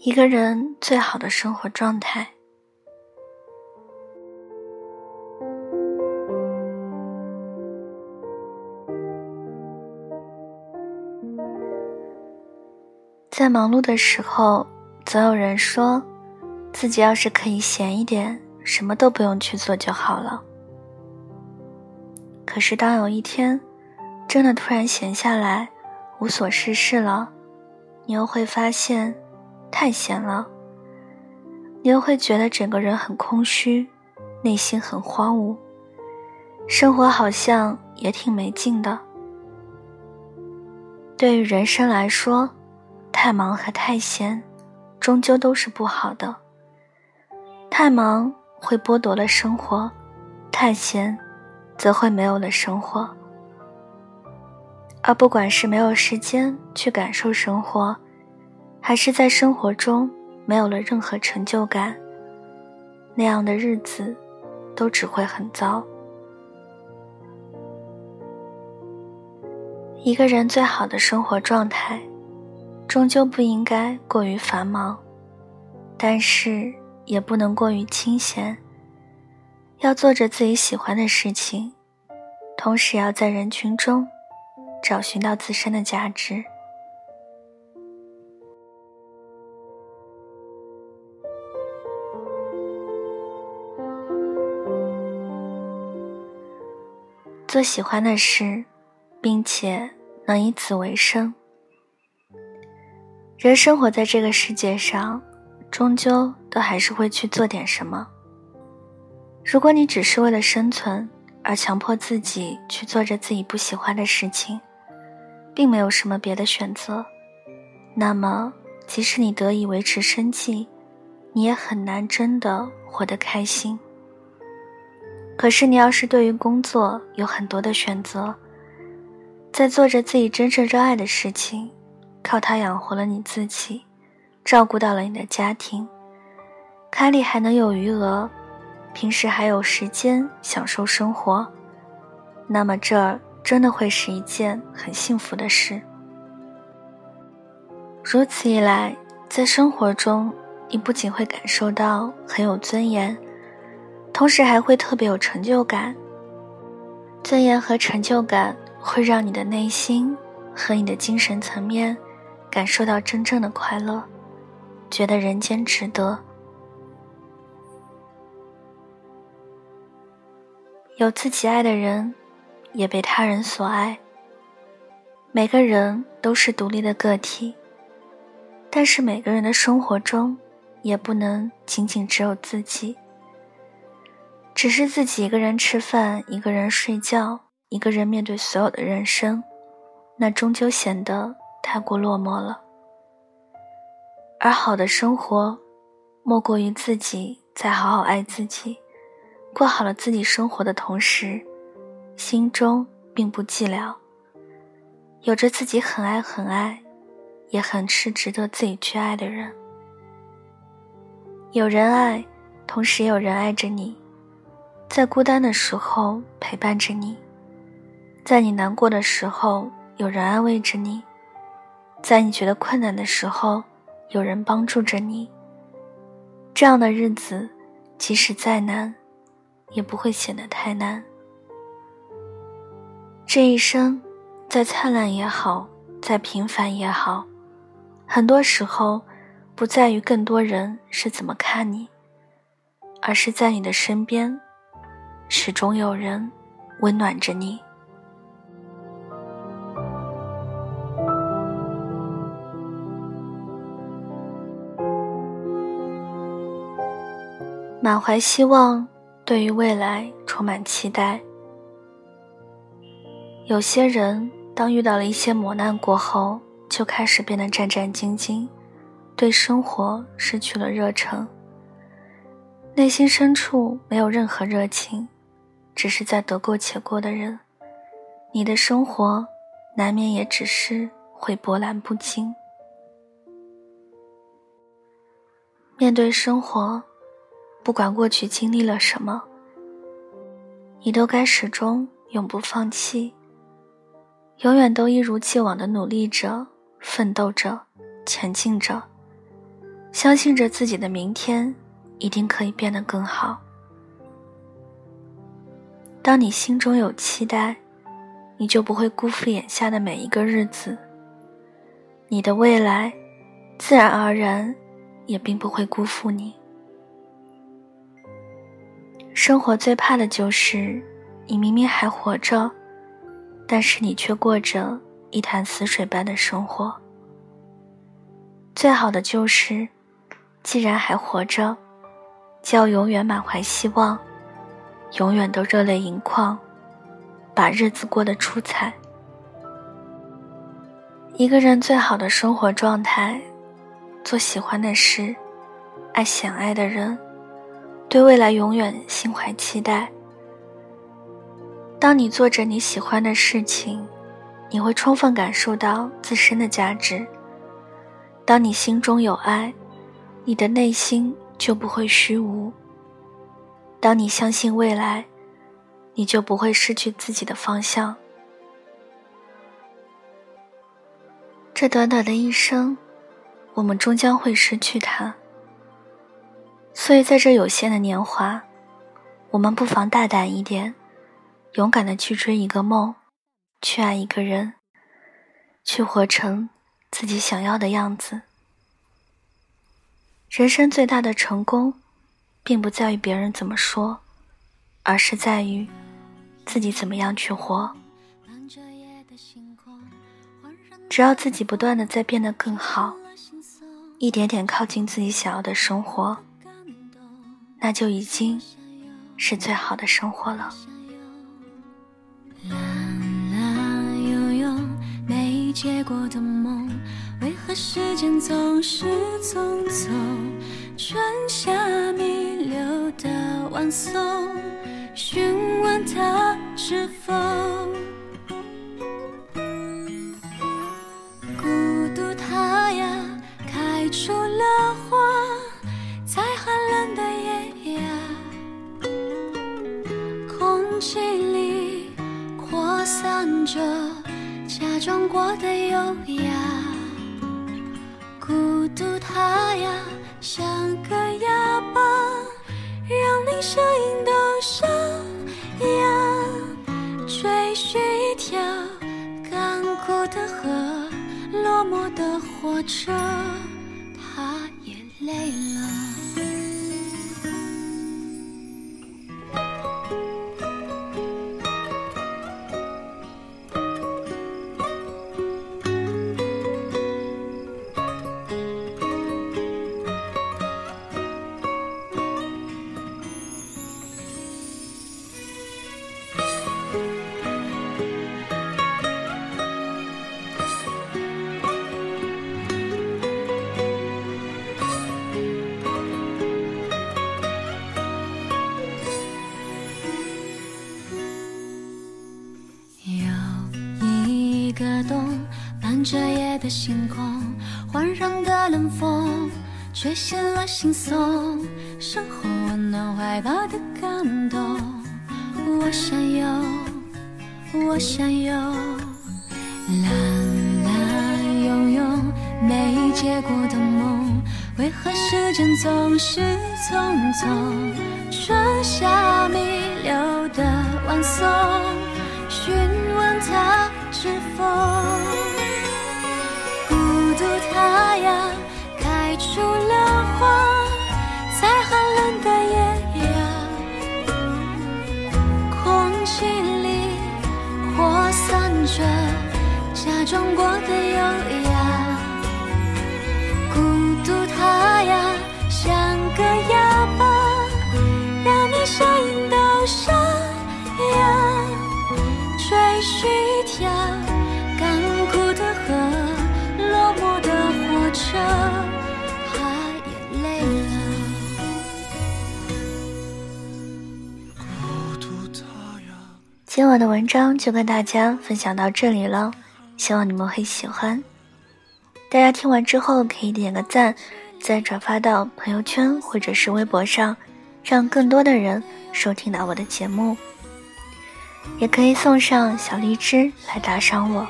一个人最好的生活状态，在忙碌的时候，总有人说，自己要是可以闲一点，什么都不用去做就好了。可是，当有一天，真的突然闲下来，无所事事了，你又会发现。太闲了，你又会觉得整个人很空虚，内心很荒芜，生活好像也挺没劲的。对于人生来说，太忙和太闲，终究都是不好的。太忙会剥夺了生活，太闲，则会没有了生活。而不管是没有时间去感受生活。还是在生活中没有了任何成就感，那样的日子都只会很糟。一个人最好的生活状态，终究不应该过于繁忙，但是也不能过于清闲。要做着自己喜欢的事情，同时要在人群中找寻到自身的价值。做喜欢的事，并且能以此为生。人生活在这个世界上，终究都还是会去做点什么。如果你只是为了生存而强迫自己去做着自己不喜欢的事情，并没有什么别的选择，那么即使你得以维持生计，你也很难真的活得开心。可是，你要是对于工作有很多的选择，在做着自己真正热爱的事情，靠它养活了你自己，照顾到了你的家庭，卡里还能有余额，平时还有时间享受生活，那么这儿真的会是一件很幸福的事。如此一来，在生活中，你不仅会感受到很有尊严。同时还会特别有成就感，尊严和成就感会让你的内心和你的精神层面感受到真正的快乐，觉得人间值得。有自己爱的人，也被他人所爱。每个人都是独立的个体，但是每个人的生活中，也不能仅仅只有自己。只是自己一个人吃饭，一个人睡觉，一个人面对所有的人生，那终究显得太过落寞了。而好的生活，莫过于自己在好好爱自己，过好了自己生活的同时，心中并不寂寥，有着自己很爱很爱，也很是值得自己去爱的人。有人爱，同时有人爱着你。在孤单的时候陪伴着你，在你难过的时候有人安慰着你，在你觉得困难的时候有人帮助着你。这样的日子，即使再难，也不会显得太难。这一生，再灿烂也好，再平凡也好，很多时候不在于更多人是怎么看你，而是在你的身边。始终有人温暖着你。满怀希望，对于未来充满期待。有些人，当遇到了一些磨难过后，就开始变得战战兢兢，对生活失去了热忱，内心深处没有任何热情。只是在得过且过的人，你的生活难免也只是会波澜不惊。面对生活，不管过去经历了什么，你都该始终永不放弃，永远都一如既往的努力着、奋斗着、前进着，相信着自己的明天一定可以变得更好。当你心中有期待，你就不会辜负眼下的每一个日子，你的未来自然而然也并不会辜负你。生活最怕的就是，你明明还活着，但是你却过着一潭死水般的生活。最好的就是，既然还活着，就要永远满怀希望，永远都热泪盈眶，把日子过得出彩。一个人最好的生活状态，做喜欢的事，爱想爱的人。对未来永远心怀期待。当你做着你喜欢的事情，你会充分感受到自身的价值。当你心中有爱，你的内心就不会虚无。当你相信未来，你就不会失去自己的方向。这短短的一生，我们终将会失去它。所以，在这有限的年华，我们不妨大胆一点，勇敢的去追一个梦，去爱一个人，去活成自己想要的样子。人生最大的成功，并不在于别人怎么说，而是在于自己怎么样去活。只要自己不断的在变得更好，一点点靠近自己想要的生活。那就已经是最好的生活了。过的梦，为何时间总是匆匆？春夏弥留的晚松，询问他是否声音都沙哑。追寻一条干枯的河，落寞的火车，它也累了。这夜的星空，环绕的冷风，吹醒了心松，身后温暖怀抱的感动。我想有，我想有，蓝蓝悠悠没结果的梦，为何时间总是匆匆？春夏弥留的晚松，询问他知否。假装过的优雅。孤独它呀，像个哑巴，让你声音都沙哑。追寻一条干枯的河。落寞的火车今晚的文章就跟大家分享到这里了，希望你们会喜欢。大家听完之后可以点个赞，再转发到朋友圈或者是微博上，让更多的人收听到我的节目。也可以送上小荔枝来打赏我。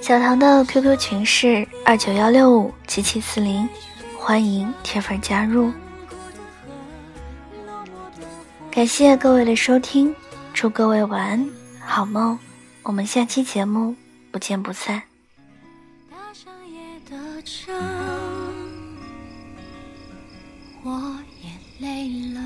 小唐的 QQ 群是二九幺六五七七四零，欢迎铁粉加入。感谢各位的收听，祝各位晚安，好梦。我们下期节目不见不散。大山也的车，我也累了。